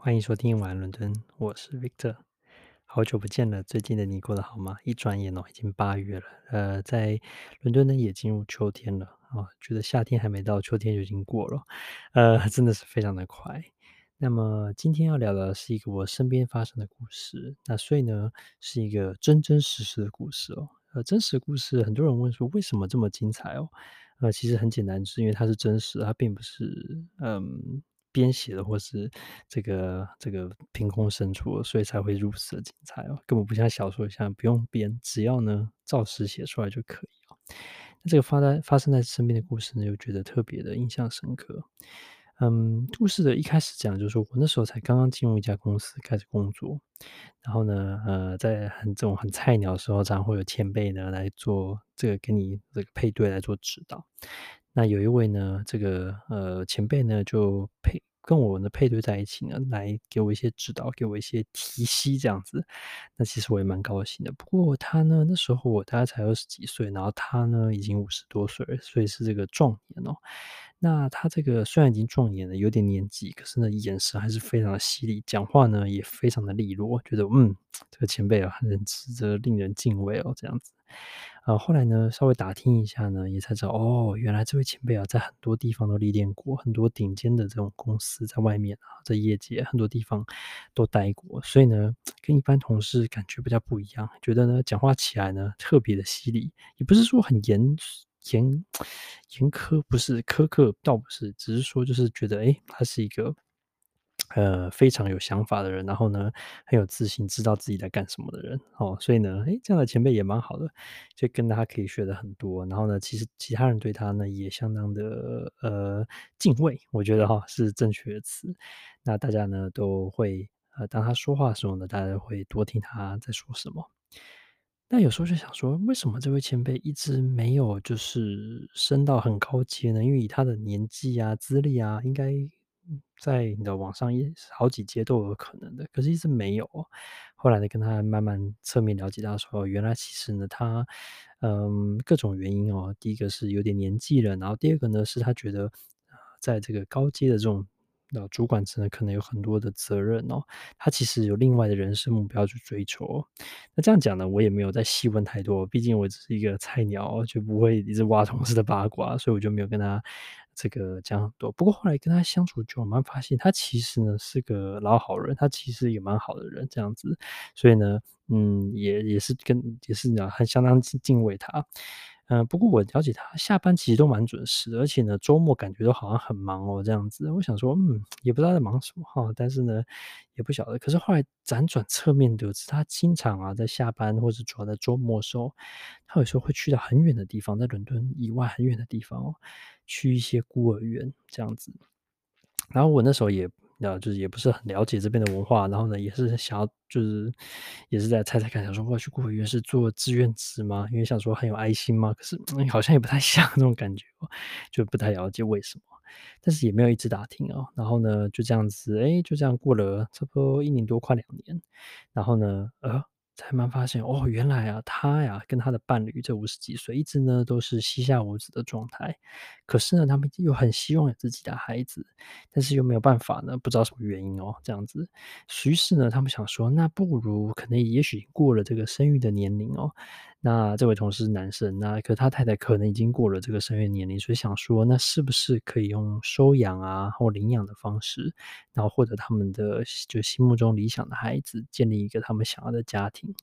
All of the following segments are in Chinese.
欢迎收听晚安伦敦，我是 Victor，好久不见了，最近的你过得好吗？一转眼哦，已经八月了，呃，在伦敦呢也进入秋天了啊，哦，觉得夏天还没到，秋天就已经过了，呃，真的是非常的快。那么今天要聊的是一个我身边发生的故事，那所以呢是一个真真实实的故事哦，呃，真实故事，很多人问说为什么这么精彩哦？呃，其实很简单，是因为它是真实，它并不是嗯。编写的，或是这个这个凭空生出，所以才会如此的精彩哦，根本不像小说一样不用编，只要呢照实写出来就可以哦。那这个发在发生在身边的故事呢，又觉得特别的印象深刻。嗯，故事的一开始讲就是说我那时候才刚刚进入一家公司开始工作，然后呢，呃，在很这种很菜鸟的时候，常常会有前辈呢来做这个给你这个配对来做指导。那有一位呢，这个呃前辈呢就配。跟我的配对在一起呢，来给我一些指导，给我一些提携，这样子。那其实我也蛮高兴的。不过他呢，那时候我大概才二十几岁，然后他呢已经五十多岁了，所以是这个壮年哦。那他这个虽然已经壮年了，有点年纪，可是呢眼神还是非常的犀利，讲话呢也非常的利落，觉得嗯，这个前辈啊，很值得令人敬畏哦，这样子。呃，后来呢，稍微打听一下呢，也才知道哦，原来这位前辈啊，在很多地方都历练过，很多顶尖的这种公司在外面啊，在业界很多地方都待过，所以呢，跟一般同事感觉比较不一样，觉得呢，讲话起来呢特别的犀利，也不是说很严严 严苛，不是苛刻，倒不是，只是说就是觉得，诶，他是一个。呃，非常有想法的人，然后呢，很有自信，知道自己在干什么的人，哦，所以呢，诶，这样的前辈也蛮好的，就跟他可以学的很多。然后呢，其实其他人对他呢也相当的呃敬畏，我觉得哈、是正确的词。那大家呢都会呃，当他说话的时候呢，大家会多听他在说什么。那有时候就想说，为什么这位前辈一直没有就是升到很高阶呢？因为以他的年纪啊、资历啊，应该。在你的网上也好几阶都有可能的，可是一直没有。后来呢，跟他慢慢侧面了解到说，原来其实呢，他嗯各种原因哦。第一个是有点年纪了，然后第二个呢是他觉得在这个高阶的这种主管职呢，可能有很多的责任哦。他其实有另外的人生目标去追求。那这样讲呢，我也没有再细问太多，毕竟我只是一个菜鸟，就不会一直挖 同事的八卦，所以我就没有跟他。这个讲很多，不过后来跟他相处久，慢慢发现他其实呢是个老好人，他其实也蛮好的人，这样子，所以呢，嗯，也也是跟也是讲很相当敬畏他。嗯、不过我了解他下班其实都蛮准时，而且呢周末感觉都好像很忙哦，这样子。我想说，嗯，也不知道在忙什么哈，但是呢也不晓得。可是后来辗转侧面得知，他经常啊在下班或者主要在周末的时候，他有时候会去到很远的地方，在伦敦以外很远的地方哦。去一些孤儿院这样子，然后我那时候也，然后，就是也不是很了解这边的文化，然后呢，也是想要，就是也是在猜猜看，想说我要去孤儿院是做志愿者吗？因为想说很有爱心吗？可是，好像也不太 像那种感觉，就不太了解为什么，但是也没有一直打听哦。然后呢，就这样子，哎，就这样过了差不多一年多，快两年，然后呢，呃。才慢发现哦，原来啊，他呀跟他的伴侣这五十几岁，一直呢都是膝下无子的状态。可是呢，他们又很希望有自己的孩子，但是又没有办法呢，不知道什么原因哦，这样子。于是呢，他们想说，那不如可能也许过了这个生育的年龄哦。那这位同事是男生，那可他太太可能已经过了这个生育年龄，所以想说，那是不是可以用收养啊或领养的方式，然后获得他们的就心目中理想的孩子，建立一个他们想要的家庭？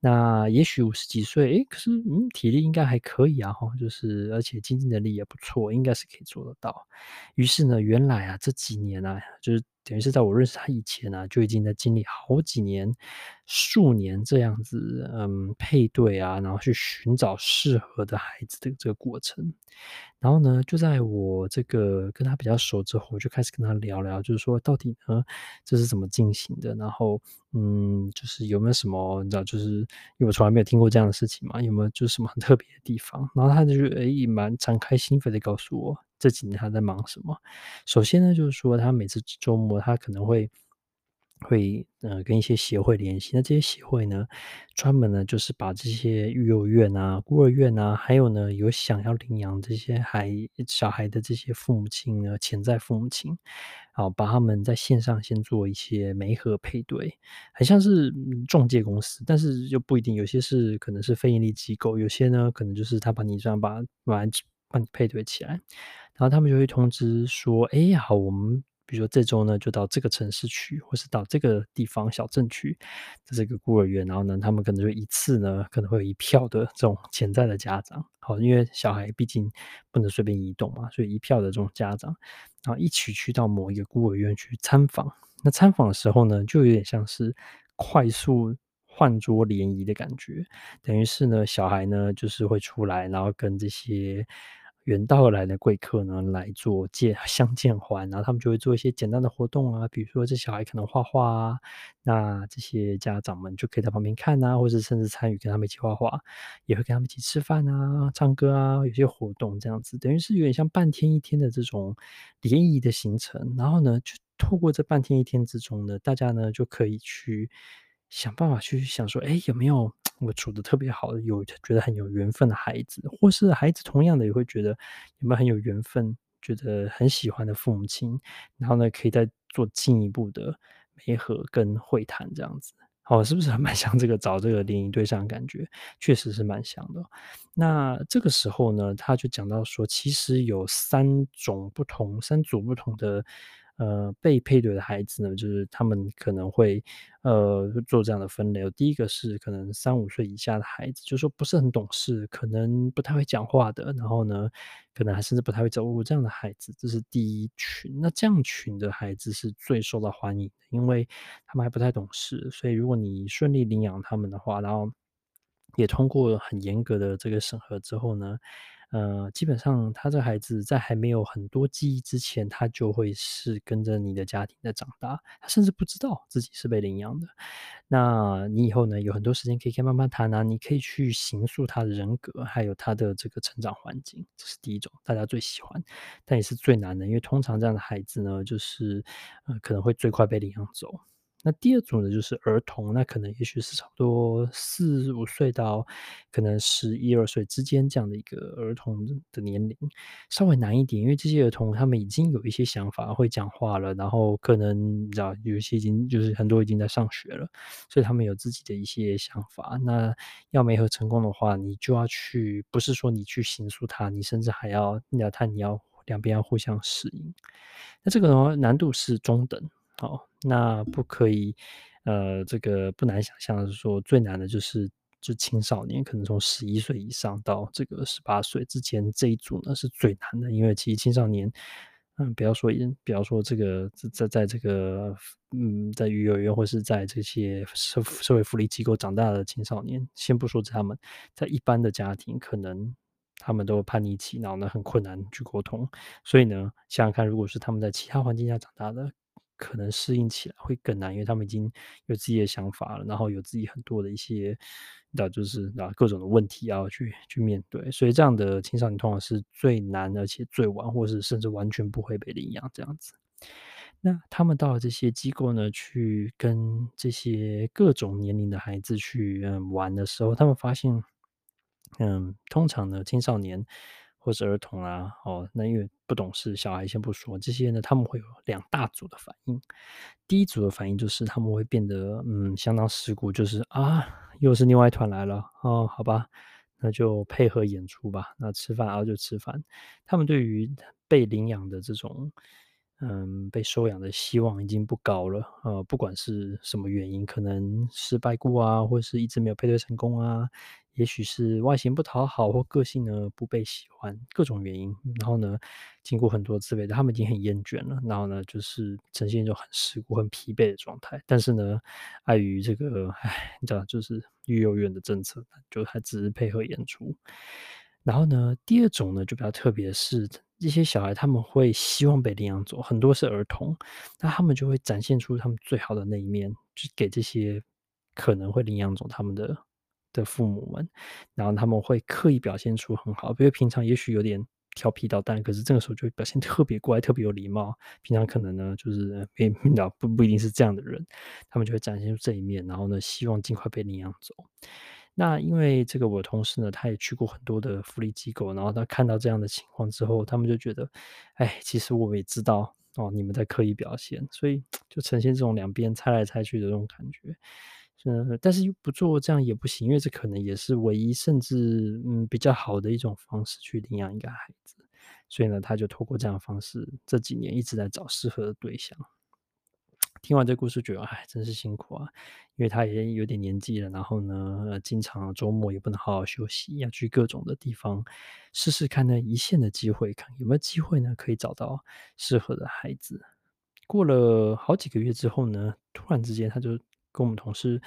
那也许五十几岁，诶，可是嗯，体力应该还可以啊，哈，就是而且经济能力也不错，应该是可以做得到。于是呢，原来啊这几年啊，就是。等于是在我认识他以前呢、啊，就已经在经历好几年、数年这样子，嗯，配对啊，然后去寻找适合的孩子的这个过程。然后呢，就在我这个跟他比较熟之后，我就开始跟他聊聊，就是说到底呢，这是怎么进行的？然后，嗯，就是有没有什么你知道，就是因为我从来没有听过这样的事情嘛，有没有就是什么很特别的地方？然后他就诶，也蛮敞开心扉的告诉我。这几年他在忙什么？首先呢，就是说他每次周末他可能会会呃跟一些协会联系，那这些协会呢，专门呢就是把这些育幼院啊、孤儿院啊，还有呢有想要领养这些孩小孩的这些父母亲呢，潜在父母亲好，把他们在线上先做一些媒合配对，很像是中介公司，但是又不一定，有些是可能是非营利机构，有些呢可能就是他把你这样把把把你配对起来，然后他们就会通知说，哎，好，我们。比如说这周呢，就到这个城市去，或是到这个地方小镇去，这是一个孤儿院。然后呢，他们可能就一次呢，可能会有一票的这种潜在的家长，好，因为小孩毕竟不能随便移动嘛，所以一票的这种家长，然后一起去到某一个孤儿院去参访。那参访的时候呢，就有点像是快速换桌联谊的感觉，等于是呢，小孩呢就是会出来，然后跟这些。远道而来的贵客呢，来做见相见欢，然后他们就会做一些简单的活动啊，比如说这小孩可能画画啊，那这些家长们就可以在旁边看啊，或者甚至参与跟他们一起画画，也会跟他们一起吃饭啊、唱歌啊，有些活动这样子，等于是有点像半天一天的这种联谊的行程。然后呢，就透过这半天一天之中呢，大家呢就可以去想办法去想说，哎，有没有？我处得特别好的，有觉得很有缘分的孩子，或是孩子同样的也会觉得有没有很有缘分，觉得很喜欢的父母亲，然后呢，可以再做进一步的媒合跟会谈这样子，好，是不是还蛮像这个找这个联谊对象的感觉？确实是蛮像的。那这个时候呢，他就讲到说，其实有三种不同、三组不同的。呃，被配对的孩子呢，就是他们可能会呃做这样的分类。第一个是可能三五岁以下的孩子，就是说不是很懂事，可能不太会讲话的，然后呢，可能还甚至不太会走路这样的孩子，这是第一群。那这样群的孩子是最受到欢迎的，因为他们还不太懂事，所以如果你顺利领养他们的话，然后也通过很严格的这个审核之后呢。呃，基本上他这孩子在还没有很多记忆之前，他就会是跟着你的家庭在长大，他甚至不知道自己是被领养的。那你以后呢，有很多时间可以跟妈妈谈啊，你可以去形塑他的人格，还有他的这个成长环境，这是第一种，大家最喜欢，但也是最难的，因为通常这样的孩子呢，就是呃可能会最快被领养走。那第二组呢，就是儿童，那可能也许是差不多四五岁到可能十一二岁之间这样的一个儿童的年龄，稍微难一点，因为这些儿童他们已经有一些想法，会讲话了，然后可能你知道有一些已经就是很多已经在上学了，所以他们有自己的一些想法。那要没合成功的话，你就要去，不是说你去形塑他，你甚至还要你要他你要两边要互相适应。那这个的话难度是中等。好，那不可以，呃，这个不难想象是说最难的就是就青少年，可能从十一岁以上到这个十八岁之间这一组呢是最难的，因为其实青少年，嗯，不要说，不要说这个在在这个，嗯，在育幼儿园或是在这些社社会福利机构长大的青少年，先不说他们，在一般的家庭，可能他们都叛逆期，然后呢很困难去沟通，所以呢，想想看，如果是他们在其他环境下长大的。可能适应起来会更难，因为他们已经有自己的想法了，然后有自己很多的一些，那就是那各种的问题要去去面对，所以这样的青少年通常是最难，而且最晚，或是甚至完全不会被领养这样子。那他们到了这些机构呢，去跟这些各种年龄的孩子去嗯玩的时候，他们发现，嗯，通常呢青少年。或者儿童啊，哦，那因为不懂事，小孩先不说，这些呢，他们会有两大组的反应。第一组的反应就是他们会变得嗯相当世故，就是啊，又是另外一团来了哦，好吧，那就配合演出吧，那吃饭啊就吃饭。他们对于被领养的这种嗯被收养的希望已经不高了，呃，不管是什么原因，可能失败过啊，或是一直没有配对成功啊。也许是外形不讨好，或个性呢不被喜欢，各种原因。然后呢，经过很多次别的，他们已经很厌倦了。然后呢，就是呈现一种很世故、很疲惫的状态。但是呢，碍于这个，唉，你知道，就是育幼院的政策，就还只是配合演出。然后呢，第二种呢就比较特别是，这些小孩他们会希望被领养走，很多是儿童，那他们就会展现出他们最好的那一面，就给这些可能会领养走他们的。的父母们，然后他们会刻意表现出很好，比如平常也许有点调皮捣蛋，可是这个时候就表现特别乖、特别有礼貌。平常可能呢，就是领导不不一定是这样的人，他们就会展现出这一面，然后呢，希望尽快被领养走。那因为这个我同事呢，他也去过很多的福利机构，然后他看到这样的情况之后，他们就觉得，哎，其实我也知道。哦，你们在刻意表现，所以就呈现这种两边猜来猜去的这种感觉。嗯，但是又不做这样也不行，因为这可能也是唯一甚至嗯比较好的一种方式去领养一个孩子。所以呢，他就透过这样的方式，这几年一直在找适合的对象。听完这故事，觉得哎，真是辛苦啊，因为他也有点年纪了，然后呢，经常周末也不能好好休息，要去各种的地方试试看那一线的机会，看有没有机会呢，可以找到适合的孩子。过了好几个月之后呢，突然之间他就跟我们同事。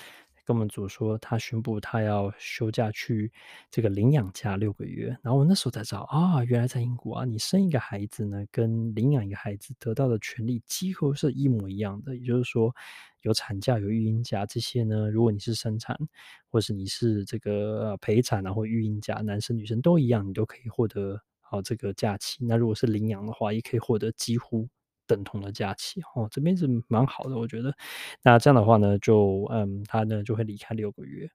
跟我们组说，他宣布他要休假去这个领养假六个月，然后我那时候才知道啊，原来在英国啊，你生一个孩子呢，跟领养一个孩子得到的权利几乎是一模一样的。也就是说，有产假、有育婴假这些呢，如果你是生产，或是你是这个陪产啊，或育婴假，男生女生都一样，你都可以获得好这个假期。那如果是领养的话，也可以获得几乎。等同的假期哦，这边是蛮好的，我觉得。那这样的话呢，就嗯，他呢就会离开六个月。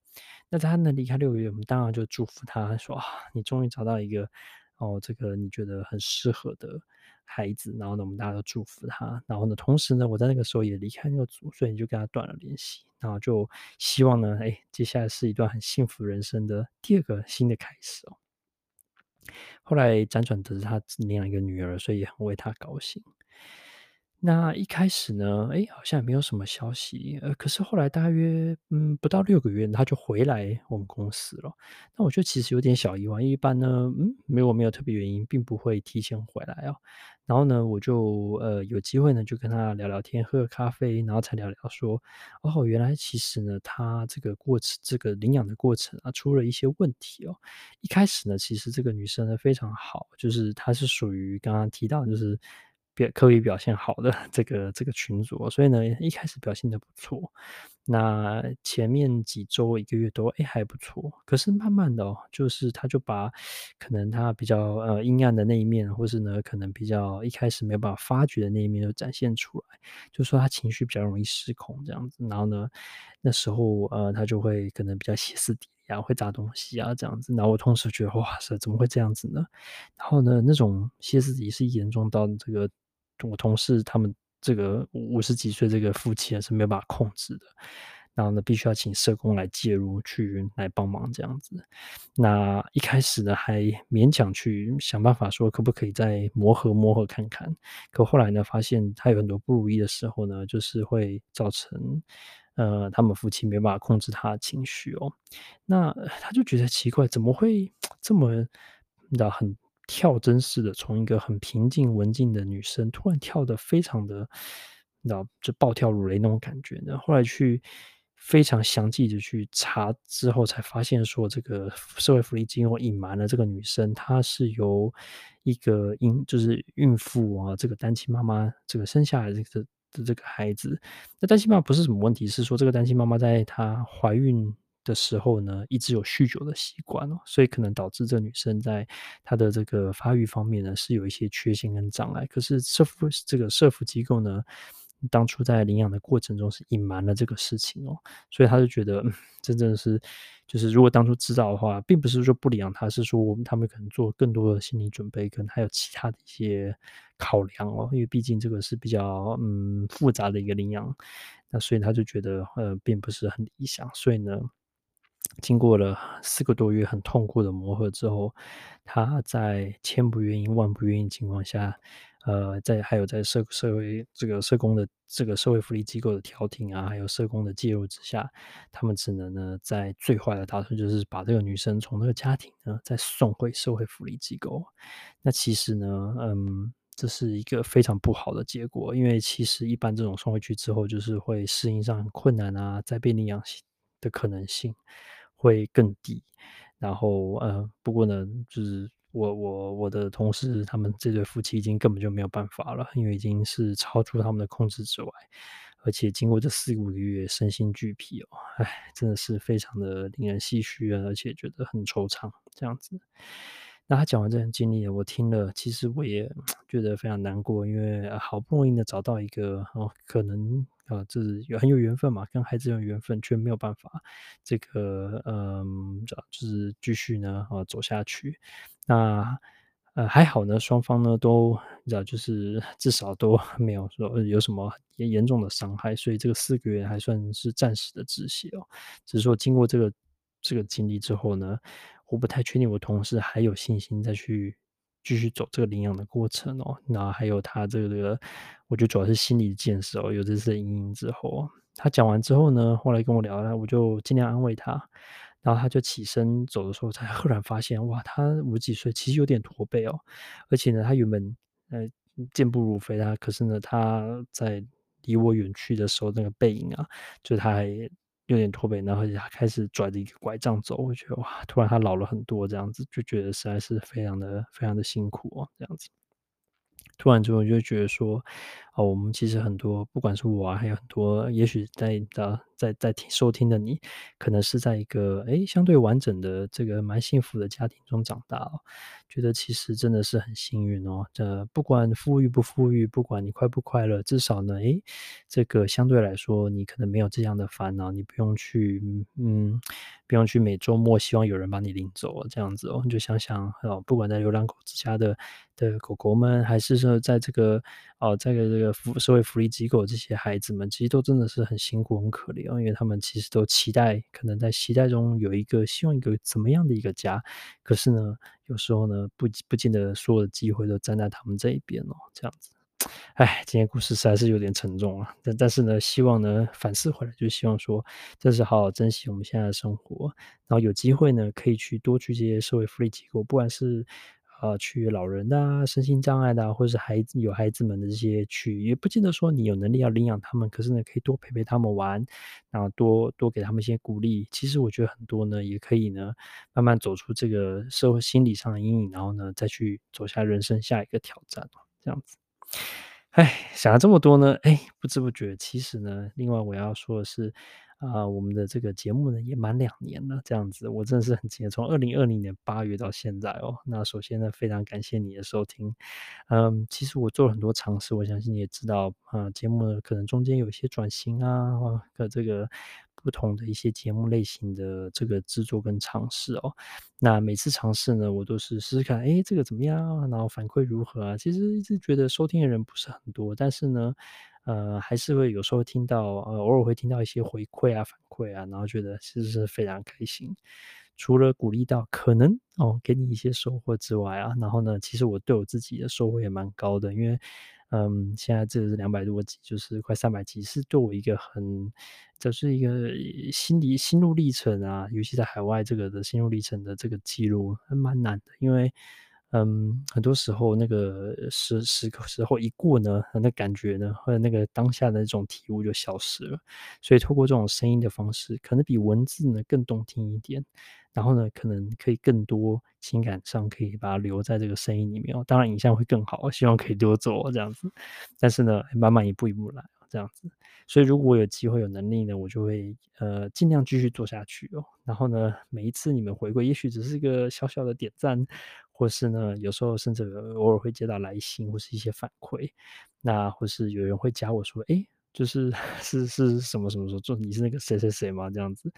那他呢离开六个月，我们当然就祝福他说啊，你终于找到一个哦，这个你觉得很适合的孩子。然后呢，我们大家都祝福他。然后呢，同时呢，我在那个时候也离开那个组，所以你就跟他断了联系。然后就希望呢，哎，接下来是一段很幸福人生的第二个新的开始哦。后来辗转得知他领养一个女儿，所以也很为他高兴。那一开始呢，哎，好像也没有什么消息，呃，可是后来大约嗯不到六个月，他就回来我们公司了。那我觉得其实有点小意外，一般呢，嗯，没有没有特别原因，并不会提前回来哦。然后呢，我就呃有机会呢，就跟他聊聊天，喝个咖啡，然后才聊聊说，哦，原来其实呢，他这个过程，这个领养的过程啊，出了一些问题哦。一开始呢，其实这个女生呢非常好，就是她是属于刚刚提到，就是。表刻意表现好的 这个这个群组，所以呢，一开始表现的不错。那前面几周一个月都哎还不错，可是慢慢的哦，就是他就把可能他比较呃阴暗的那一面，或是呢可能比较一开始没有办法发觉的那一面，就展现出来。就说他情绪比较容易失控这样子，然后呢那时候呃他就会可能比较歇斯底里啊，会砸东西啊这样子。然后我同时觉得哇塞，怎么会这样子呢？然后呢那种歇斯底里是严重到这个。我同事他们这个五十几岁这个夫妻还是没有办法控制的，然后呢，必须要请社工来介入去来帮忙这样子。那一开始呢，还勉强去想办法说可不可以再磨合磨合看看，可后来呢，发现他有很多不如意的时候呢，就是会造成呃他们夫妻没办法控制他的情绪哦。那他就觉得奇怪，怎么会 这么你知道很。跳针似的，从一个很平静文静的女生，突然跳得非常的，你知道，就暴跳如雷那种感觉。然后后来去非常详细的去查之后，才发现说，这个社会福利机构隐瞒了这个女生，她是由一个婴，就是孕妇啊，这个单亲妈妈这个生下来的这的这个孩子。那单亲妈妈不是什么问题，是说这个单亲妈妈在她怀孕。的时候呢，一直有酗酒的习惯哦，所以可能导致这女生在她的这个发育方面呢，是有一些缺陷跟障碍。可是社福这个社福机构呢，当初在领养的过程中是隐瞒了这个事情哦，所以他就觉得，嗯，真正是就是如果当初知道的话，并不是说不领养他，是说我们他们可能做更多的心理准备，可能还有其他的一些考量哦，因为毕竟这个是比较嗯复杂的一个领养，那所以他就觉得呃并不是很理想，所以呢。经过了四个多月很痛苦的磨合之后，他在千不愿意万不愿意情况下，呃，在还有在社社会这个社工的这个社会福利机构的调停啊，还有社工的介入之下，他们只能呢，在最坏的打算就是把这个女生从那个家庭呢再送回社会福利机构。那其实呢，嗯，这是一个非常不好的结果，因为其实一般这种送回去之后，就是会适应上很困难啊，再被领养的可能性。会更低，然后呃，不过呢，就是我我我的同事他们这对夫妻已经根本就没有办法了，因为已经是超出他们的控制之外，而且经过这四五个月身心俱疲哦，哎，真的是非常的令人唏嘘啊，而且觉得很惆怅这样子。那他讲完这段经历，我听了，其实我也 觉得非常难过，因为好不容易的找到一个哦，可能。啊，就是有很有缘分嘛，跟孩子有缘分，却没有办法，这个嗯，就是继续呢啊走下去。那呃，还好呢，双方呢都你知道，就是至少都 没有说有什么严严重的伤害，所以这个四个月还算是暂时的止血哦。只是说经过这个这个经历之后呢，我不太确定我同事还有信心再去继续走这个领养的过程哦。那还有他这个，我觉得主要是心理建设哦。有这次的阴影之后，他讲完之后呢，后来跟我聊了，我就尽量安慰他。然后他就起身走的时候，才 赫然发现，哇，他五几岁，其实有点驼背哦。而且呢，他原本呃健步如飞啊，可是呢，他在离我远去的时候，那个背影啊，就他还有点驼背，然后他开始拽着一个拐杖走。我觉得哇，突然他老了很多，这样子就觉得实在是非常的非常的辛苦哦，这样子。突然之后就觉得说，哦，我们其实很多，不管是我啊，还有很多，也许在的在在听收听的你，可能是在一个诶相对完整的这个蛮幸福的家庭中长大哦，觉得其实真的是很幸运哦。这不管富裕不富裕，不管你快不快乐，至少呢，诶，这个相对来说，你可能没有这样的烦恼，你不用去嗯，不用去每周末希望有人把你领走这样子哦。你就想想哦，不管在流浪狗之家的的狗狗们，还是说在这个哦，在这个社会福利机构这些孩子们，其实都真的是很辛苦、很可怜，因为他们其实都期待，可能在期待中有一个希望一个怎么样的一个家，可是呢，有时候呢，不不见得所有的机会都站在他们这一边哦，这样子。哎，今天故事实在是有点沉重啊，但但是呢，希望呢反思回来，就希望说，真是好好珍惜我们现在的生活，然后有机会呢，可以去多去这些社会福利机构，不管是。呃，去老人的啊，身心障碍的啊，或者是孩子有孩子们的这些去，也不见得说你有能力要领养他们，可是呢，可以多陪陪他们玩，然后多多给他们一些鼓励。其实我觉得很多呢，也可以呢，慢慢走出这个社会心理上的阴影，然后呢，再去走下人生下一个挑战。这样子，哎，想了这么多呢，哎，不知不觉，其实呢，另外我要说的是。啊、我们的这个节目呢也满两年了，这样子，我真的是很惊讶，从二零二零年八月到现在哦。那首先呢，非常感谢你的收听。嗯，其实我做了很多尝试，我相信你也知道啊、节目呢可能中间有一些转型啊，和这个不同的一些节目类型的这个制作跟尝试哦。那每次尝试呢，我都是试试看，哎，这个怎么样？然后反馈如何啊？其实一直觉得收听的人不是很多，但是呢。呃，还是会有时候听到，呃，偶尔会听到一些回馈啊、反馈啊，然后觉得其实是非常开心。除了鼓励到可能哦，给你一些收获之外啊，然后呢，其实我对我自己的收获也蛮高的，因为嗯，现在这是两百多集，就是快三百集，是对我一个很，就是一个心理心路历程啊，尤其在海外这个的心路历程的这个记录，还蛮难的，因为。嗯，很多时候那个时时时候一过呢，那感觉呢，或者那个当下的那种体悟就消失了。所以透过这种声音的方式，可能比文字呢更动听一点。然后呢，可能可以更多情感上可以把它留在这个声音里面哦。当然，影像会更好，希望可以多做这样子。但是呢，慢慢一步一步来这样子。所以如果有机会有能力呢，我就会呃尽量继续做下去哦。然后呢，每一次你们回归，也许只是一个小小的点赞。或是呢，有时候甚至偶尔会接到来信或是一些反馈，那或是有人会加我说，诶，就是 是是什么什么时候就，你是那个谁谁谁吗？这样子，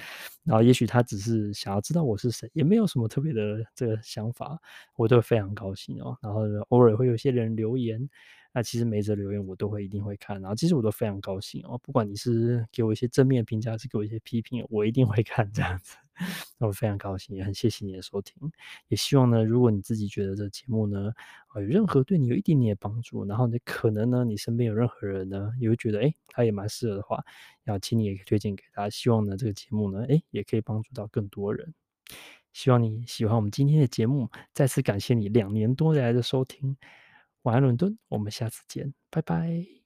然后也许他只是想要知道我是谁，也没有什么特别的这个想法，我都会非常高兴哦。然后偶尔会有些人留言，那其实每则留言我都会一定会看，然后其实我都非常高兴哦。不管你是给我一些正面评价，还是给我一些批评，我一定会看这样子。那我非常高兴，也很谢谢你的收听，也希望呢，如果你自己觉得这节目呢，有任何对你有一点点的帮助，然后你，可能呢，你身边有任何人呢，也会觉得，诶，他也蛮适合的话，要请你也可以推荐给他，希望呢，这个节目呢，诶，也可以帮助到更多人。希望你喜欢我们今天的节目，再次感谢你两年多来的收听。晚安，伦敦，我们下次见，拜拜。